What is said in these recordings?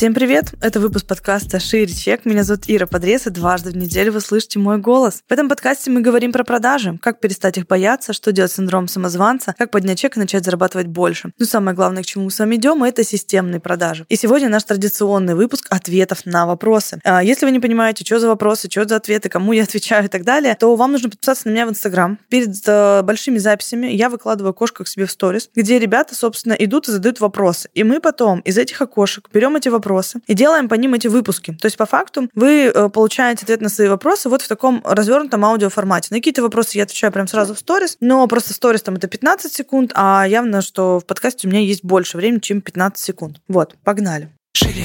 Всем привет! Это выпуск подкаста «Шире чек». Меня зовут Ира Подрез, и дважды в неделю вы слышите мой голос. В этом подкасте мы говорим про продажи, как перестать их бояться, что делать с синдромом самозванца, как поднять чек и начать зарабатывать больше. Ну, самое главное, к чему мы с вами идем, это системные продажи. И сегодня наш традиционный выпуск ответов на вопросы. А Если вы не понимаете, что за вопросы, что за ответы, кому я отвечаю и так далее, то вам нужно подписаться на меня в Инстаграм. Перед э, большими записями я выкладываю окошко к себе в сторис, где ребята, собственно, идут и задают вопросы. И мы потом из этих окошек берем эти вопросы и делаем по ним эти выпуски. То есть, по факту, вы э, получаете ответ на свои вопросы вот в таком развернутом аудиоформате. На какие-то вопросы я отвечаю прям сразу в сторис, но просто сторис там это 15 секунд, а явно, что в подкасте у меня есть больше времени, чем 15 секунд. Вот, погнали. Шире.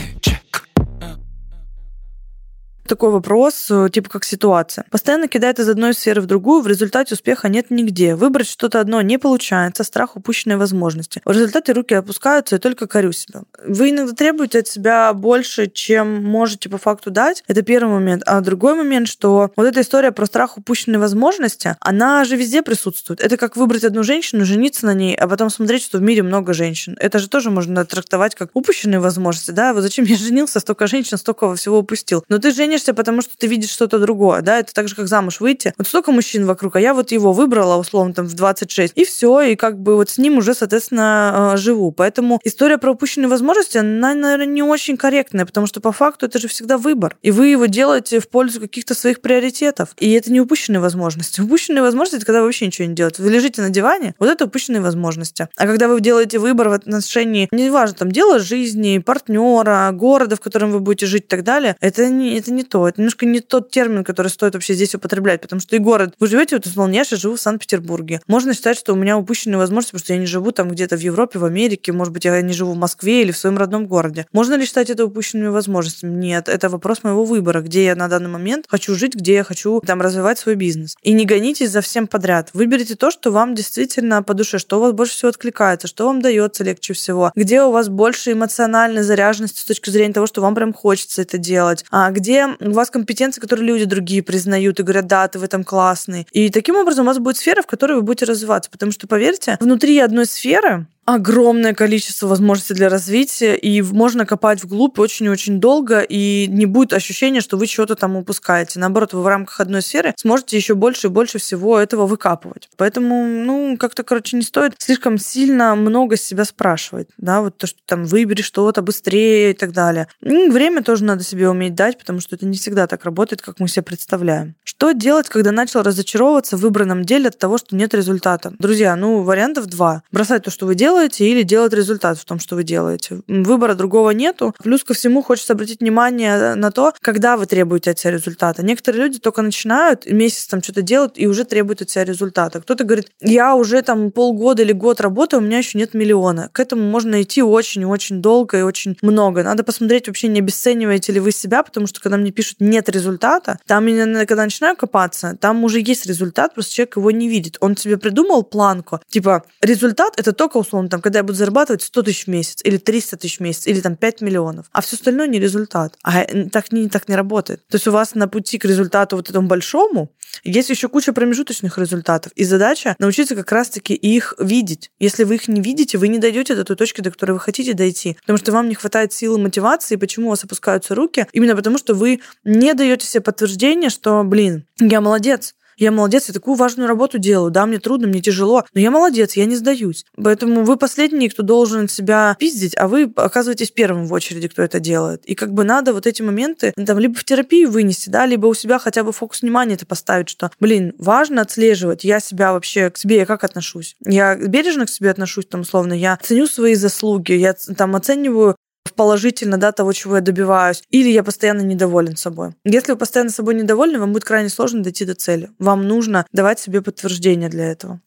Такой вопрос, э, типа как ситуация. Постоянно кидает из одной сферы в другую, в результате успеха нет нигде. Выбрать что-то одно не получается, страх упущенной возможности. В результате руки опускаются и только корю себя. Вы иногда требуете от себя больше, чем можете по факту дать. Это первый момент. А другой момент, что вот эта история про страх упущенной возможности, она же везде присутствует. Это как выбрать одну женщину, жениться на ней, а потом смотреть, что в мире много женщин. Это же тоже можно трактовать как упущенные возможности. Да, вот зачем я женился, столько женщин, столько всего упустил. Но ты женишься женишься, потому что ты видишь что-то другое, да, это так же, как замуж выйти. Вот столько мужчин вокруг, а я вот его выбрала, условно, там, в 26, и все, и как бы вот с ним уже, соответственно, э, живу. Поэтому история про упущенные возможности, она, наверное, не очень корректная, потому что по факту это же всегда выбор, и вы его делаете в пользу каких-то своих приоритетов. И это не упущенные возможности. Упущенные возможности, это когда вы вообще ничего не делаете. Вы лежите на диване, вот это упущенные возможности. А когда вы делаете выбор в отношении, неважно, там, дела жизни, партнера, города, в котором вы будете жить и так далее, это не, это не то. Это немножко не тот термин, который стоит вообще здесь употреблять, потому что и город... Вы живете, вот, условно, я сейчас живу в Санкт-Петербурге. Можно считать, что у меня упущенные возможности, потому что я не живу там где-то в Европе, в Америке, может быть, я не живу в Москве или в своем родном городе. Можно ли считать это упущенными возможностями? Нет, это вопрос моего выбора, где я на данный момент хочу жить, где я хочу там развивать свой бизнес. И не гонитесь за всем подряд. Выберите то, что вам действительно по душе, что у вас больше всего откликается, что вам дается легче всего, где у вас больше эмоциональной заряженности с точки зрения того, что вам прям хочется это делать, а где у вас компетенции, которые люди другие признают и говорят, да, ты в этом классный. И таким образом у вас будет сфера, в которой вы будете развиваться. Потому что, поверьте, внутри одной сферы огромное количество возможностей для развития, и можно копать вглубь очень-очень долго, и не будет ощущения, что вы что-то там упускаете. Наоборот, вы в рамках одной сферы сможете еще больше и больше всего этого выкапывать. Поэтому, ну, как-то, короче, не стоит слишком сильно много себя спрашивать, да, вот то, что там выбери что-то быстрее и так далее. И время тоже надо себе уметь дать, потому что это не всегда так работает, как мы себе представляем. Что делать, когда начал разочаровываться в выбранном деле от того, что нет результата? Друзья, ну, вариантов два. Бросать то, что вы делаете, делаете, или делать результат в том, что вы делаете. Выбора другого нету. Плюс ко всему хочется обратить внимание на то, когда вы требуете от себя результата. Некоторые люди только начинают, месяц там что-то делают и уже требуют от себя результата. Кто-то говорит, я уже там полгода или год работаю, у меня еще нет миллиона. К этому можно идти очень-очень долго и очень много. Надо посмотреть, вообще не обесцениваете ли вы себя, потому что когда мне пишут нет результата, там когда начинаю копаться, там уже есть результат, просто человек его не видит. Он себе придумал планку, типа результат это только условно условно, там, когда я буду зарабатывать 100 тысяч в месяц, или 300 тысяч в месяц, или там 5 миллионов, а все остальное не результат. А так не, так не работает. То есть у вас на пути к результату вот этому большому есть еще куча промежуточных результатов. И задача научиться как раз-таки их видеть. Если вы их не видите, вы не дойдете до той точки, до которой вы хотите дойти. Потому что вам не хватает силы мотивации. Почему у вас опускаются руки? Именно потому, что вы не даете себе подтверждение, что, блин, я молодец я молодец, я такую важную работу делаю. Да, мне трудно, мне тяжело, но я молодец, я не сдаюсь. Поэтому вы последний, кто должен себя пиздить, а вы оказываетесь первым в очереди, кто это делает. И как бы надо вот эти моменты там либо в терапию вынести, да, либо у себя хотя бы фокус внимания это поставить, что, блин, важно отслеживать, я себя вообще к себе, я как отношусь. Я бережно к себе отношусь, там, условно, я ценю свои заслуги, я там оцениваю положительно, да, того, чего я добиваюсь, или я постоянно недоволен собой. Если вы постоянно собой недовольны, вам будет крайне сложно дойти до цели. Вам нужно давать себе подтверждение для этого.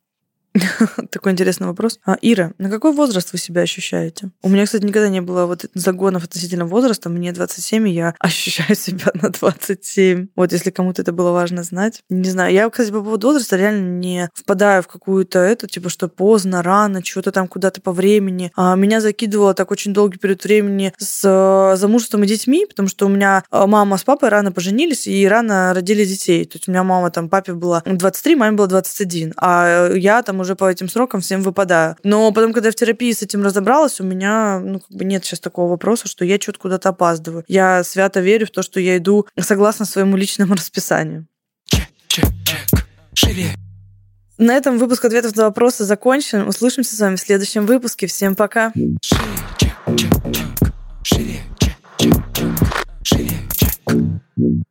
Такой интересный вопрос. А, Ира, на какой возраст вы себя ощущаете? У меня, кстати, никогда не было вот загонов относительно возраста. Мне 27, и я ощущаю себя на 27. Вот если кому-то это было важно знать. Не знаю. Я, кстати, по поводу возраста реально не впадаю в какую-то эту, типа, что поздно, рано, чего-то там куда-то по времени. А меня закидывало так очень долгий период времени с э, замужеством и детьми, потому что у меня э, мама с папой рано поженились и рано родили детей. То есть у меня мама там, папе было 23, маме было 21. А я там уже по этим срокам всем выпадаю. Но потом, когда я в терапии с этим разобралась, у меня ну, как бы нет сейчас такого вопроса, что я что-то куда-то опаздываю. Я свято верю в то, что я иду согласно своему личному расписанию. Чек, чек, чек. Живее. На этом выпуск ответов на вопросы закончен. Услышимся с вами в следующем выпуске. Всем пока. Живее, чек, чек, чек. Живее, чек, чек, чек. Живее.